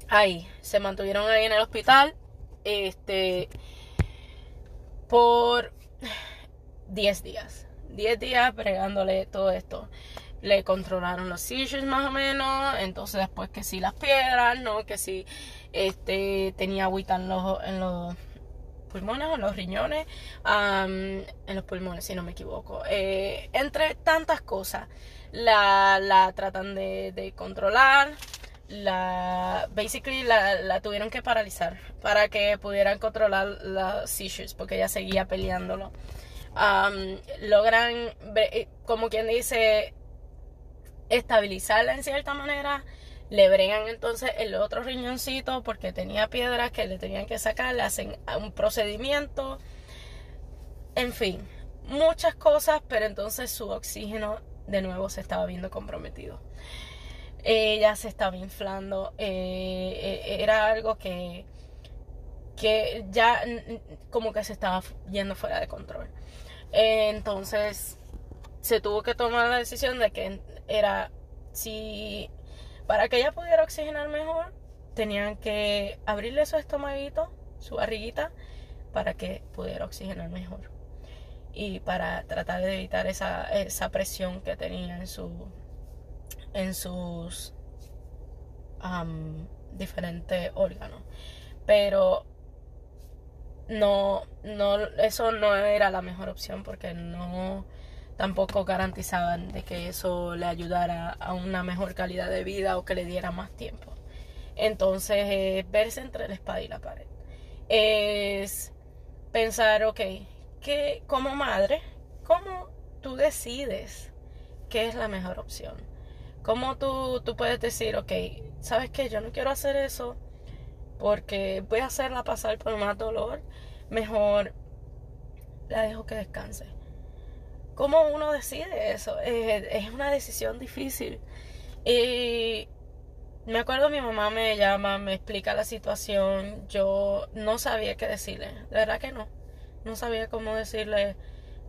ahí, se mantuvieron ahí en el hospital. Este. Por 10 días. 10 días bregándole todo esto. Le controlaron los seizures más o menos. Entonces, después que si las piedras, ¿no? Que si este, tenía agüita en los, en los pulmones o en los riñones, en los pulmones, si no me equivoco. Eh, entre tantas cosas, la, la tratan de, controlar, la basically la, tuvieron que paralizar para que pudieran controlar las seizures porque ella seguía peleándolo logran eh, como quien dice estabilizarla en cierta manera le bregan entonces el otro riñoncito porque tenía piedras que le tenían que sacar, le hacen un procedimiento. En fin, muchas cosas, pero entonces su oxígeno de nuevo se estaba viendo comprometido. Ella se estaba inflando, eh, eh, era algo que, que ya como que se estaba yendo fuera de control. entonces se tuvo que tomar la decisión de que era si para que ella pudiera oxigenar mejor, tenían que abrirle su estomaguito, su barriguita, para que pudiera oxigenar mejor. Y para tratar de evitar esa, presión que tenía en, su, en sus diferentes órganos. Pero no, no, eso no era la mejor opción porque no tampoco garantizaban de que eso le ayudara a una mejor calidad de vida o que le diera más tiempo. Entonces, verse entre la espada y la pared. Es pensar, ok, que como madre, ¿cómo tú decides qué es la mejor opción? ¿Cómo tú, tú puedes decir, ok, sabes que yo no quiero hacer eso porque voy a hacerla pasar por más dolor? Mejor la dejo que descanse ¿Cómo uno decide eso? es una decisión difícil. Y me acuerdo mi mamá me llama, me explica la situación. Yo no sabía qué decirle. De verdad que no. No sabía cómo decirle,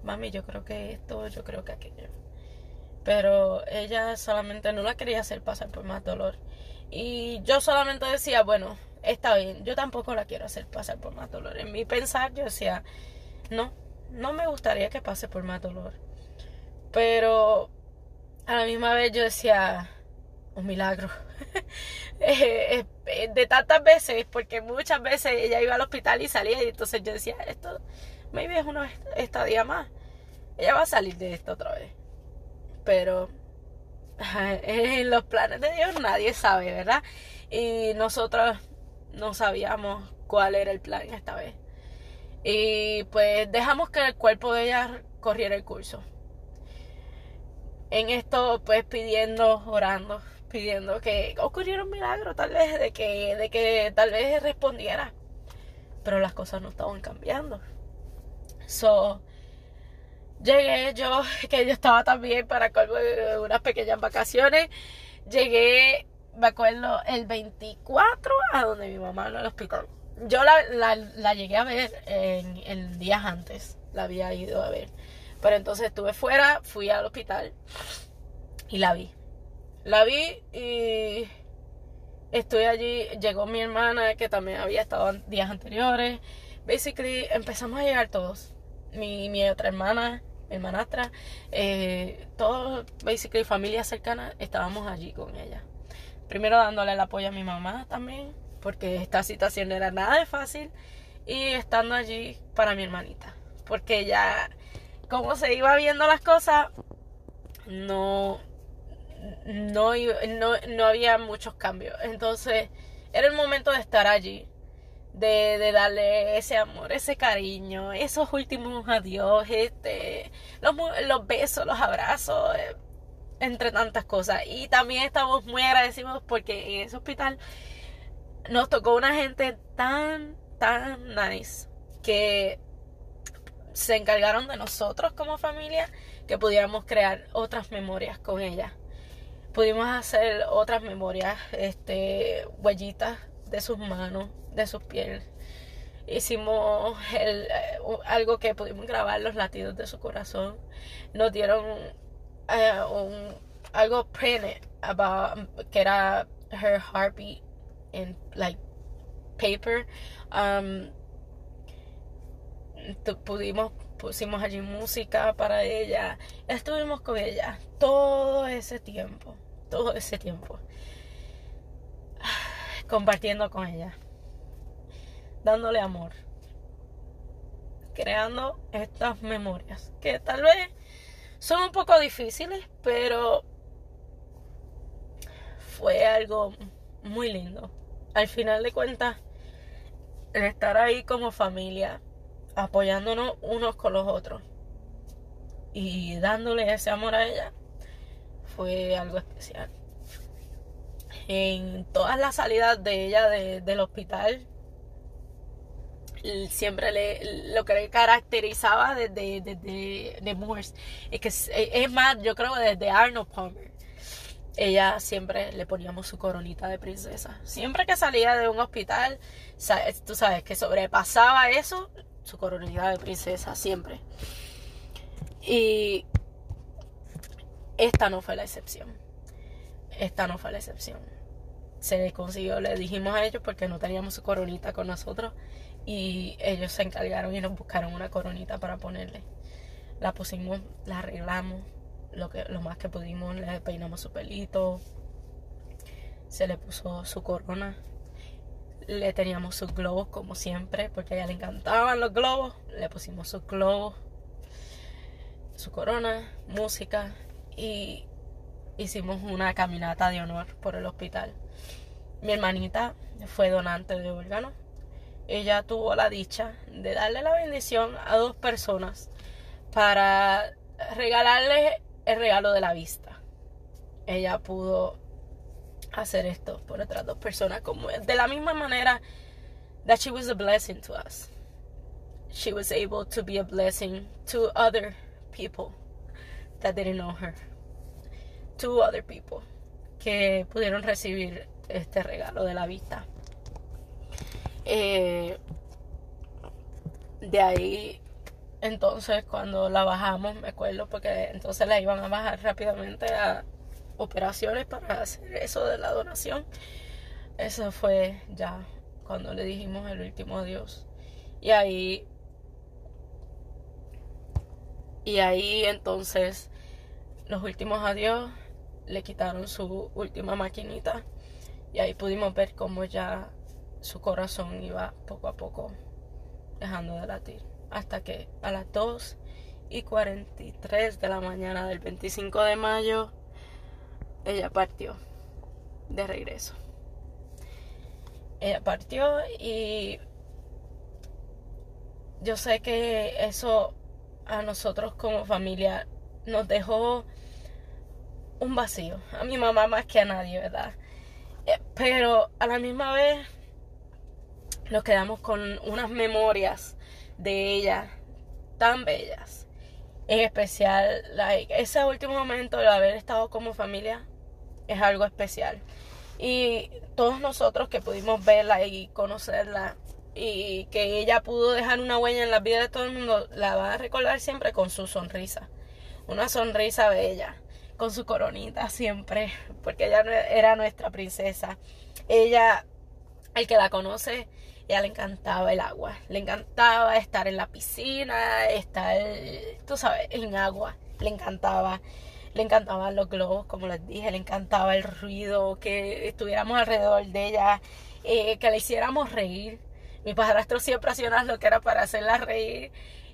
mami, yo creo que esto, yo creo que aquello. Pero ella solamente no la quería hacer pasar por más dolor. Y yo solamente decía, bueno, está bien, yo tampoco la quiero hacer pasar por más dolor. En mi pensar yo decía, no, no me gustaría que pase por más dolor. Pero a la misma vez yo decía, un milagro. Eh, eh, de tantas veces, porque muchas veces ella iba al hospital y salía y entonces yo decía, esto maybe es una estadía más. Ella va a salir de esto otra vez. Pero en los planes de Dios nadie sabe, ¿verdad? Y nosotros no sabíamos cuál era el plan esta vez. Y pues dejamos que el cuerpo de ella corriera el curso. En esto, pues pidiendo, orando, pidiendo que ocurriera un milagro, tal vez, de que, de que tal vez respondiera. Pero las cosas no estaban cambiando. So, llegué yo, que yo estaba también para unas pequeñas vacaciones. Llegué, me acuerdo, el 24 a donde mi mamá en el hospital. Yo la, la, llegué a ver en, en días antes, la había ido a ver. Pero entonces estuve fuera, fui al hospital y la vi. La vi y estoy allí, llegó mi hermana que también había estado días anteriores. Basically empezamos a llegar todos. Mi, mi otra hermana, mi hermanastra, eh, todos, basically familia cercana, estábamos allí con ella. Primero dándole el apoyo a mi mamá también, porque esta situación no era nada de fácil. Y estando allí para mi hermanita, porque ya, como se iba viendo las cosas, no, no, no, no había muchos cambios. Entonces, era el momento de estar allí, de, de, darle ese amor, ese cariño, esos últimos adiós, este, los, los besos, los abrazos, eh, entre tantas cosas. Y también estamos muy agradecidos porque en ese hospital nos tocó una gente tan, tan nice que se encargaron de nosotros como familia que pudiéramos crear otras memorias con ella. Pudimos hacer otras memorias, este, huellitas de sus manos, de sus pies. Hicimos el, algo que pudimos grabar los latidos de su corazón. Nos dieron un, algo printed about, que era her heartbeat in like paper. Um, pudimos pusimos allí música para ella estuvimos con ella todo ese tiempo todo ese tiempo compartiendo con ella dándole amor creando estas memorias que tal vez son un poco difíciles pero fue algo muy lindo al final de cuentas el estar ahí como familia apoyándonos unos con los otros y dándole ese amor a ella fue algo especial. En todas las salidas de ella del hospital, siempre le, lo que le caracterizaba desde, desde de Morse es que es más, yo creo desde Arnold Palmer. Ella siempre le poníamos su coronita de princesa. Siempre que salía de un hospital, tú sabes que sobrepasaba eso, su coronita de princesa, siempre. Y esta no fue la excepción. Esta no fue la excepción. Se le consiguió, le dijimos a ellos porque no teníamos su coronita con nosotros y ellos se encargaron y nos buscaron una coronita para ponerle. La pusimos, la arreglamos lo, que, lo más que pudimos, le peinamos su pelito, se le puso su corona le teníamos sus globos como siempre, porque a ella le encantaban los globos. Le pusimos sus globos, su corona, música y hicimos una caminata de honor por el hospital. Mi hermanita fue donante de órganos. Ella tuvo la dicha de darle la bendición a dos personas para regalarle el regalo de la vista. Ella pudo hacer esto por otras dos personas como de la misma manera that she was a blessing to us. She was able to be a blessing to other people that didn't know her. To other people que pudieron recibir este regalo de la vista. Eh, de ahí entonces cuando la bajamos me acuerdo porque entonces la iban a bajar rápidamente a operaciones para hacer eso de la donación. Eso fue ya cuando le dijimos el último adiós. Y ahí. Y ahí entonces los últimos adiós le quitaron su última maquinita. Y ahí pudimos ver cómo ya su corazón iba poco a poco dejando de latir. Hasta que a las 2 y 43 de la mañana del 25 de mayo ella partió de regreso. Ella partió y yo sé que eso a nosotros como familia nos dejó un vacío. A mi mamá más que a nadie, ¿verdad? Eh, pero a la misma vez nos quedamos con unas memorias de ella tan bellas. En especial, like, ese último momento de haber estado como familia es algo especial. Y todos nosotros que pudimos verla y conocerla y que ella pudo dejar una huella en la vida de todo el mundo, la va a recordar siempre con su sonrisa. Una sonrisa bella, con su coronita siempre, porque ella era nuestra princesa. Ella, el que la conoce, ella le encantaba el agua, le encantaba estar en la piscina, estar, tú sabes, en agua, le encantaba. Le encantaban los globos, como les dije, le encantaba el ruido, que estuviéramos alrededor de ella, eh, que le hiciéramos reír. Mi padrastro siempre hacía lo que era para hacerla reír.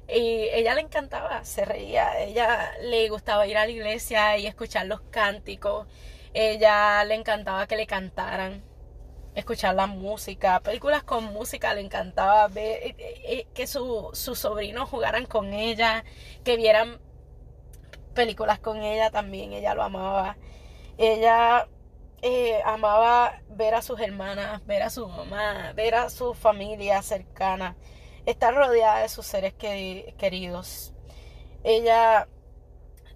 Y ella le encantaba, se reía. Ella le gustaba ir a la iglesia y escuchar los cánticos. Ella le encantaba que le cantaran, escuchar la música, películas con música. Le encantaba ver eh, eh, que sus sobrinos jugaran con ella, que vieran películas con ella también. Ella lo amaba. Ella eh, amaba ver a sus hermanas, ver a su mamá, ver a su familia cercana, estar rodeada de sus seres queridos. Ella,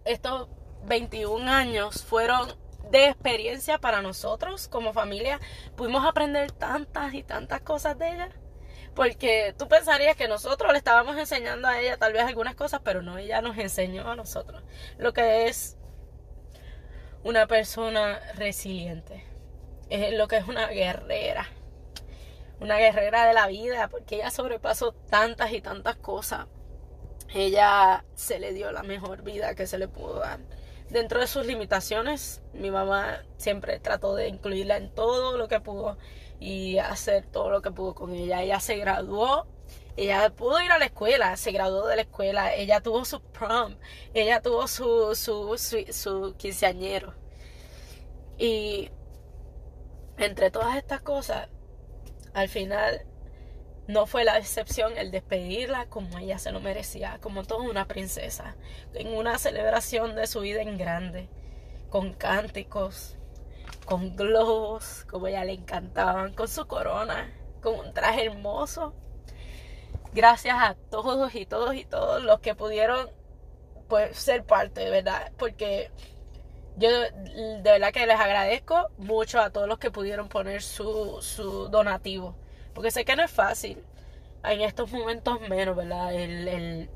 estos 21 años fueron de experiencia para nosotros como familia. Pudimos aprender tantas y tantas cosas de ella. Porque tú pensarías que nosotros le estábamos enseñando a ella tal vez algunas cosas, pero no, ella nos enseñó a nosotros lo que es una persona resiliente. Es lo que es una guerrera. Una guerrera de la vida, porque ella sobrepasó tantas y tantas cosas. Ella se le dio la mejor vida que se le pudo dar. Dentro de sus limitaciones, mi mamá siempre trató de incluirla en todo lo que pudo y hacer todo lo que pudo con ella. Ella se graduó ella pudo ir a la escuela, se graduó de la escuela, ella tuvo su prom, ella tuvo su, su, su, quinceañero. Y entre todas estas cosas, al final no fue la excepción el despedirla como ella se lo merecía, como toda una princesa, en una celebración de su vida en grande, con cánticos, con globos, como ella le encantaban, con su corona, con un traje hermoso. Gracias a todos y todos y todos los que pudieron pues ser parte, de verdad, porque yo de verdad que les agradezco mucho a todos los que pudieron poner su, su donativo, porque sé que no es fácil, en estos momentos menos, ¿verdad? El,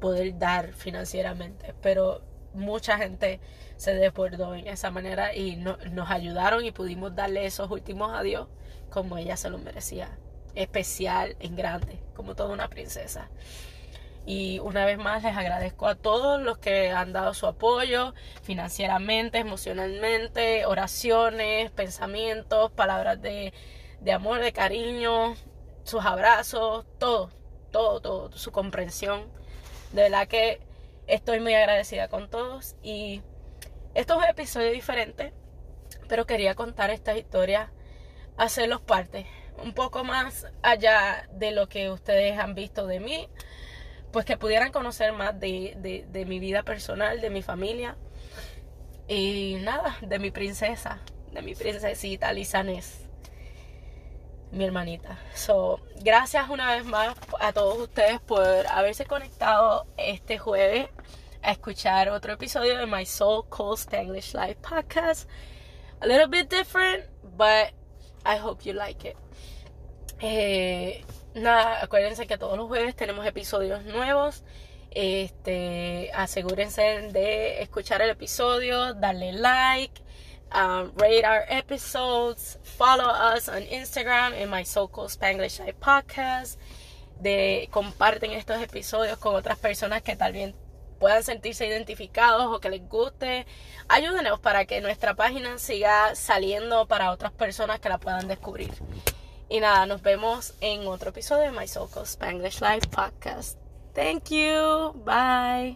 poder dar financieramente, pero mucha gente se desbordó en esa manera y nos ayudaron y pudimos darle esos últimos adiós como ella se lo merecía especial, en grande, como toda una princesa. Y una vez más les agradezco a todos los que han dado su apoyo financieramente, emocionalmente, oraciones, pensamientos, palabras de, de amor, de cariño, sus abrazos, todo, todo, todo, su comprensión. De verdad que estoy muy agradecida con todos y esto es un episodio diferente, pero quería contar esta historia, hacerlos parte un poco más allá de lo que ustedes han visto de mí, pues que pudieran conocer más de, mi vida personal, de mi familia y nada, de mi princesa, de mi princesita Lisanés, mi hermanita. So, gracias una vez más a todos ustedes por haberse conectado este jueves a escuchar otro episodio de My Soul Cold Spanglish Life podcast. A little bit different, but I hope you like it. Eh, nada, acuérdense que todos los jueves tenemos episodios nuevos. Este, asegúrense de escuchar el episodio, darle like, um, rate our episodes, follow us on Instagram en My So Called Spanglish Life Podcast. De comparten estos episodios con otras personas que tal vez puedan sentirse identificados o que les guste. Ayúdenos para que nuestra página siga saliendo para otras personas que la puedan descubrir. Y nada, nos vemos en otro episodio de My Soul Spanglish Life Podcast. Thank you. Bye.